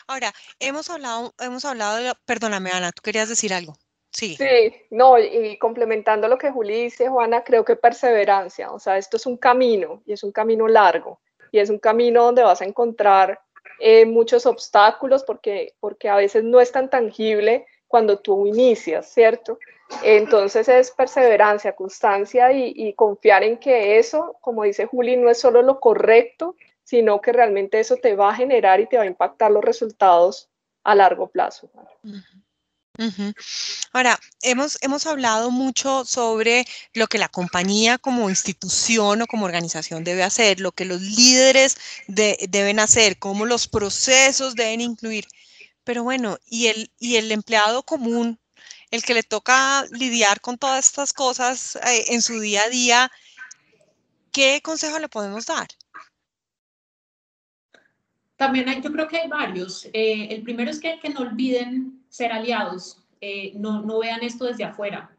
Ahora, hemos hablado, hemos hablado de, perdóname Ana, tú querías decir algo. Sí. Sí, no, y complementando lo que Juli dice, Juana, creo que perseverancia, o sea, esto es un camino y es un camino largo y es un camino donde vas a encontrar eh, muchos obstáculos porque, porque a veces no es tan tangible cuando tú inicias, ¿cierto? Entonces es perseverancia, constancia y, confiar en que eso, como dice Juli, no es solo lo correcto, sino que realmente eso te va a generar y te va a impactar los resultados a largo plazo. Ahora, hemos, hemos hablado mucho sobre lo que la compañía como institución o como organización debe hacer, lo que los líderes de, deben hacer, cómo los procesos deben incluir. Pero bueno, ¿y el, y el empleado común, el que le toca lidiar con todas estas cosas eh, en su día a día, ¿qué consejo le podemos dar? También hay, yo creo que hay varios. Eh, el primero es que, no olviden ser aliados, eh, no, no, vean esto desde afuera.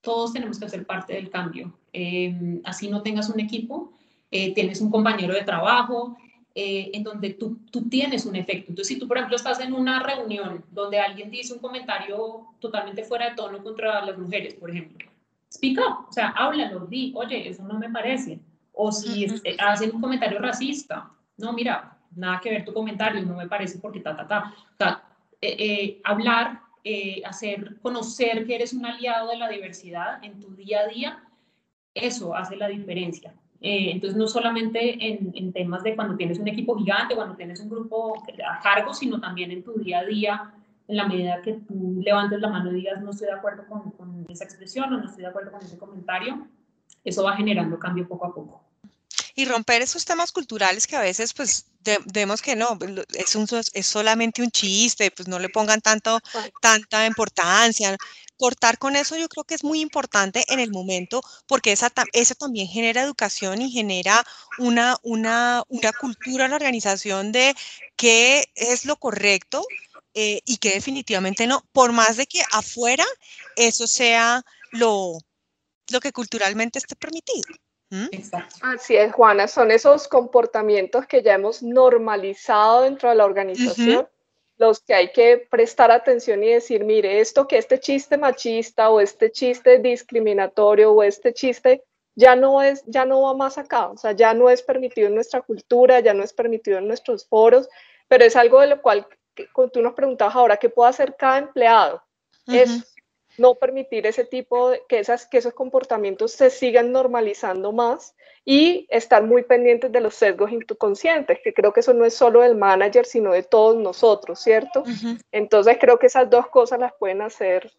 Todos tenemos que ser parte del cambio. Eh, así no tengas un equipo, tienes un compañero de trabajo, en donde tú, tú, tienes un efecto. Entonces, si tú, por ejemplo, estás en una reunión donde alguien dice un comentario totalmente fuera de tono contra las mujeres, por ejemplo, speak up, o sea, háblalo, di, oye, eso no me parece. O si hacen un comentario racista, no, mira, nada que ver tu comentario, no me parece porque ta, ta, ta. O sea, eh, eh, hablar, eh, hacer, conocer que eres un aliado de la diversidad en tu día a día, eso hace la diferencia. Entonces, no solamente en, en, temas de cuando tienes un equipo gigante, cuando tienes un grupo a cargo, sino también en tu día a día, en la medida que tú levantes la mano y digas no estoy de acuerdo con, con esa expresión o no estoy de acuerdo con ese comentario, eso va generando cambio poco a poco y romper esos temas culturales que a veces pues vemos que no, es, un, es solamente un chiste, pues no le pongan tanto, tanta importancia. Cortar con eso yo creo que es muy importante en el momento porque esa, eso también genera educación y genera una, una, una cultura en la organización de qué es lo correcto eh, y que definitivamente no, por más de que afuera eso sea lo, lo que culturalmente esté permitido. ¿Mm? Así es, Juana, son esos comportamientos que ya hemos normalizado dentro de la organización, los que hay que prestar atención y decir, mire, esto que este chiste machista o este chiste discriminatorio o este chiste ya no es, ya no va más acá, o sea, ya no es permitido en nuestra cultura, ya no es permitido en nuestros foros, pero es algo de lo cual tú nos preguntabas ahora, ¿qué puede hacer cada empleado? Es no permitir ese tipo de, que, esas, que esos comportamientos se sigan normalizando más y estar muy pendientes de los sesgos inconscientes, que creo que eso no es solo del manager, sino de todos nosotros, ¿cierto? Entonces creo que esas dos cosas las pueden hacer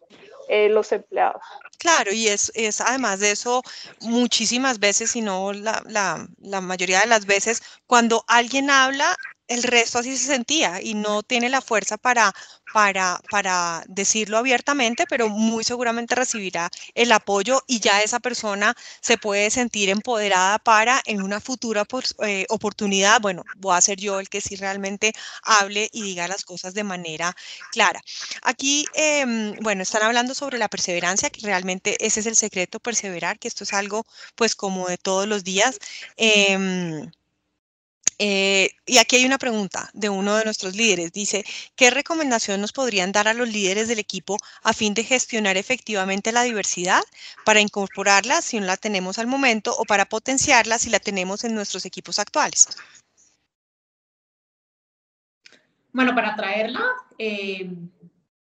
eh, los empleados. Claro, y es, es, además de eso, muchísimas veces, si no la, la, la mayoría de las veces, cuando alguien habla, el resto así se sentía y no tiene la fuerza para, para, para decirlo abiertamente, pero muy seguramente recibirá el apoyo y ya esa persona se puede sentir empoderada para en una futura eh, oportunidad, bueno, voy a ser yo el que sí realmente hable y diga las cosas de manera clara. Aquí, em, bueno, están hablando sobre la perseverancia, que realmente ese es el secreto, perseverar, que esto es algo pues como de todos los días. Eh, y aquí hay una pregunta de uno de nuestros líderes. Dice, ¿qué recomendación nos podrían dar a los líderes del equipo a fin de gestionar efectivamente la diversidad para incorporarla si no la tenemos al momento o para potenciarla si la tenemos en nuestros equipos actuales? Bueno, para traerla, eh,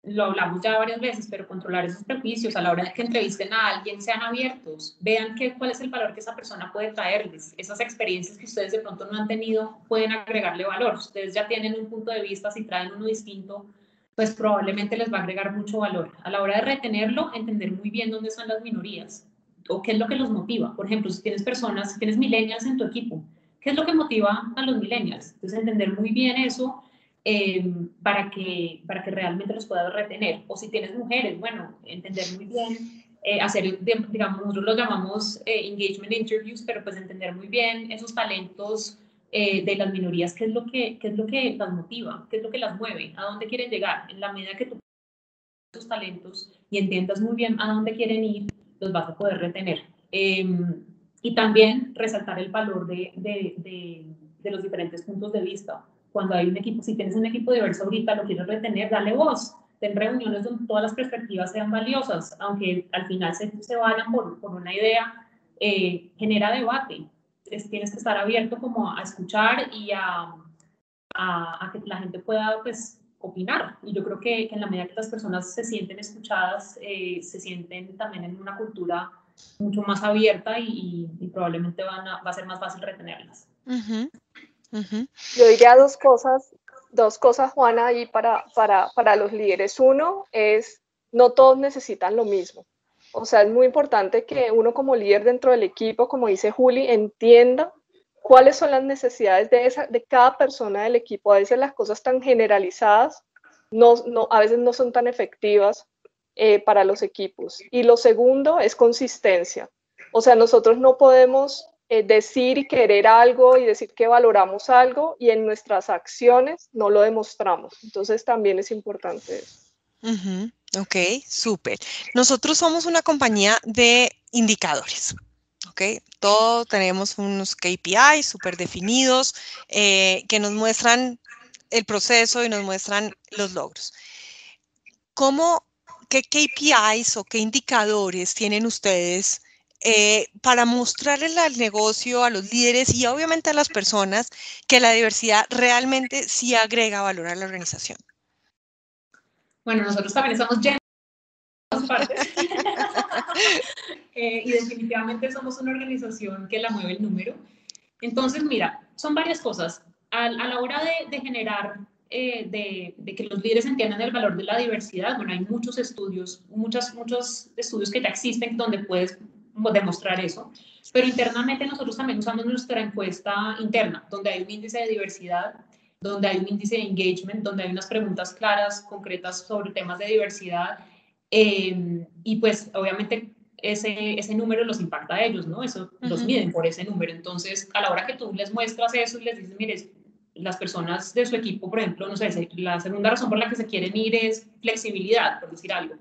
lo hablamos ya varias veces, pero controlar esos prejuicios a la hora de que entrevisten a alguien, sean abiertos, vean qué, cuál es el valor que esa persona puede traerles. Esas experiencias que ustedes de pronto no han tenido pueden agregarle valor. Ustedes ya tienen un punto de vista, si traen uno distinto, pues probablemente les va a agregar mucho valor. A la hora de retenerlo, entender muy bien dónde están las minorías o qué es lo que los motiva. Por ejemplo, si tienes personas, si tienes millennials en tu equipo, ¿qué es lo que motiva a los millennials? Entonces, entender muy bien eso Em, para, que, para que realmente los puedas retener. O si tienes mujeres, bueno, entender muy bien, eh, hacer, digamos, nosotros lo llamamos eh, engagement interviews, pero pues entender muy bien esos talentos eh, de las minorías, qué es, lo que, qué es lo que las motiva, qué es lo que las mueve, a dónde quieren llegar. En la medida que tú esos talentos y entiendas muy bien a dónde quieren ir, los vas a poder retener. Em, y también resaltar el valor de, de, de, de los diferentes puntos de vista cuando hay un equipo, si tienes un equipo diverso ahorita, lo quieres retener, dale voz, ten reuniones donde todas las perspectivas sean valiosas, aunque al final se, se vayan por, por una idea, eh, genera debate. Es, tienes que estar abierto como a escuchar y a, a, que la gente pueda pues opinar. Y yo creo que, que, en la medida que las personas se sienten escuchadas, eh, se sienten también en una cultura mucho más abierta y, y, probablemente van a, va a ser más fácil retenerlas. Yo diría dos cosas, dos cosas, Juana, ahí para, para, para los líderes. Uno es, no todos necesitan lo mismo. O sea, es muy importante que uno como líder dentro del equipo, como dice Juli, entienda cuáles son las necesidades de, esa, de cada persona del equipo. A veces las cosas tan generalizadas no, no, a veces no son tan efectivas eh, para los equipos. Y lo segundo es consistencia. O sea, nosotros no podemos eh, decir y querer algo y decir que valoramos algo y en nuestras acciones no lo demostramos. Entonces también es importante eso. Ok, súper. Nosotros somos una compañía de indicadores. ¿ok? Todo tenemos unos KPIs súper definidos eh, que nos muestran el proceso y nos muestran los logros. ¿Cómo, qué KPIs o qué indicadores tienen ustedes eh, para mostrarles al negocio, a los líderes y obviamente a las personas que la diversidad realmente sí agrega valor a la organización? Bueno, nosotros también estamos llenos de partes. Eh, y definitivamente somos una organización que la mueve el número. Entonces, mira, son varias cosas. A, la hora de, generar, eh, de, que los líderes entiendan el valor de la diversidad, bueno, hay muchos estudios, muchas, muchos estudios que ya existen donde puedes demostrar eso, pero internamente nosotros también usamos nuestra encuesta interna, donde hay un índice de diversidad, donde hay un índice de engagement, donde hay unas preguntas claras, concretas sobre temas de diversidad, eh, y pues obviamente ese, ese número los impacta a ellos, ¿no? Eso los miden por ese número. Entonces, a la hora que tú les muestras eso y les dices, mire, las personas de su equipo, por ejemplo, no sé, la segunda razón por la que se quieren ir es flexibilidad, por decir algo,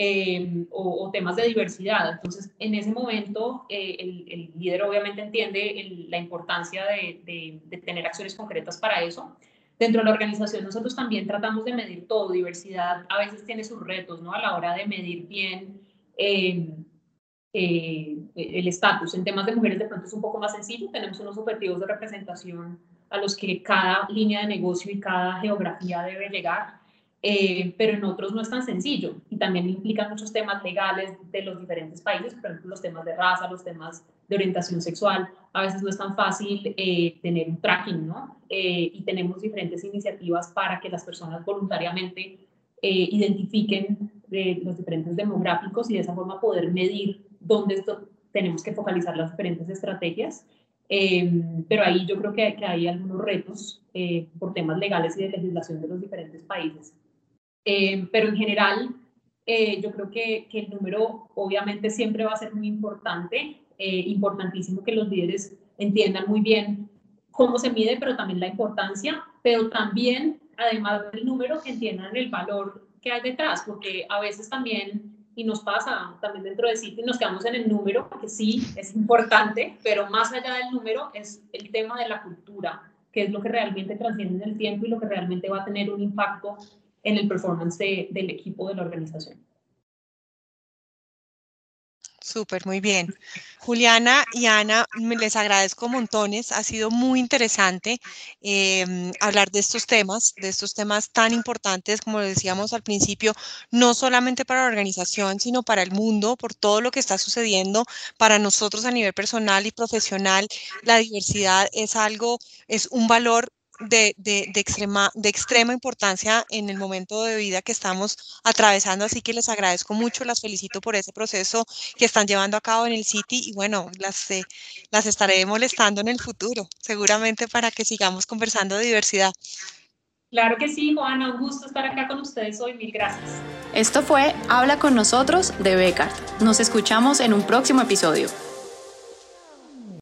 eh, o, temas de diversidad. Entonces, en ese momento, eh, el, líder obviamente entiende la importancia de, tener acciones concretas para eso. Dentro de la organización nosotros también tratamos de medir todo, diversidad a veces tiene sus retos, ¿no? A la hora de medir bien eh, eh, el estatus. En temas de mujeres de pronto es un poco más sencillo, tenemos unos objetivos de representación a los que cada línea de negocio y cada geografía debe llegar, eh, pero en otros no es tan sencillo y también implican muchos temas legales de los diferentes países, por ejemplo los temas de raza, los temas de orientación sexual, a veces no es tan fácil eh, tener un tracking, ¿no? y tenemos diferentes iniciativas para que las personas voluntariamente identifiquen los diferentes demográficos y de esa forma poder medir dónde tenemos que focalizar las diferentes estrategias. Em, pero ahí yo creo que, que hay algunos retos eh, por temas legales y de legislación de los diferentes países. Em, pero en general, eh, yo creo que, que, el número obviamente siempre va a ser muy importante, eh, importantísimo que los líderes entiendan muy bien cómo se mide, pero también la importancia, pero también, además del número, que entiendan el valor que hay detrás, porque a veces también y nos pasa también dentro de City, nos quedamos en el número, que sí, es importante, pero más allá del número es el tema de la cultura, que es lo que realmente trasciende en el tiempo y lo que realmente va a tener un impacto en el performance del equipo de la organización. Súper, muy bien. Juliana y Ana, les agradezco montones. Ha sido muy interesante em, hablar de estos temas, de estos temas tan importantes, como decíamos al principio, no solamente para la organización, sino para el mundo, por todo lo que está sucediendo para nosotros a nivel personal y profesional. La diversidad es algo, es un valor de, de, extrema, de extrema importancia en el momento de vida que estamos atravesando, así que les agradezco mucho, las felicito por ese proceso que están llevando a cabo en el City y bueno, las, eh, las estaré molestando en el futuro, seguramente para que sigamos conversando de diversidad. Claro que sí, Juana, un gusto estar acá con ustedes hoy, mil gracias. Esto fue Habla con nosotros de Becar. Nos escuchamos en un próximo episodio.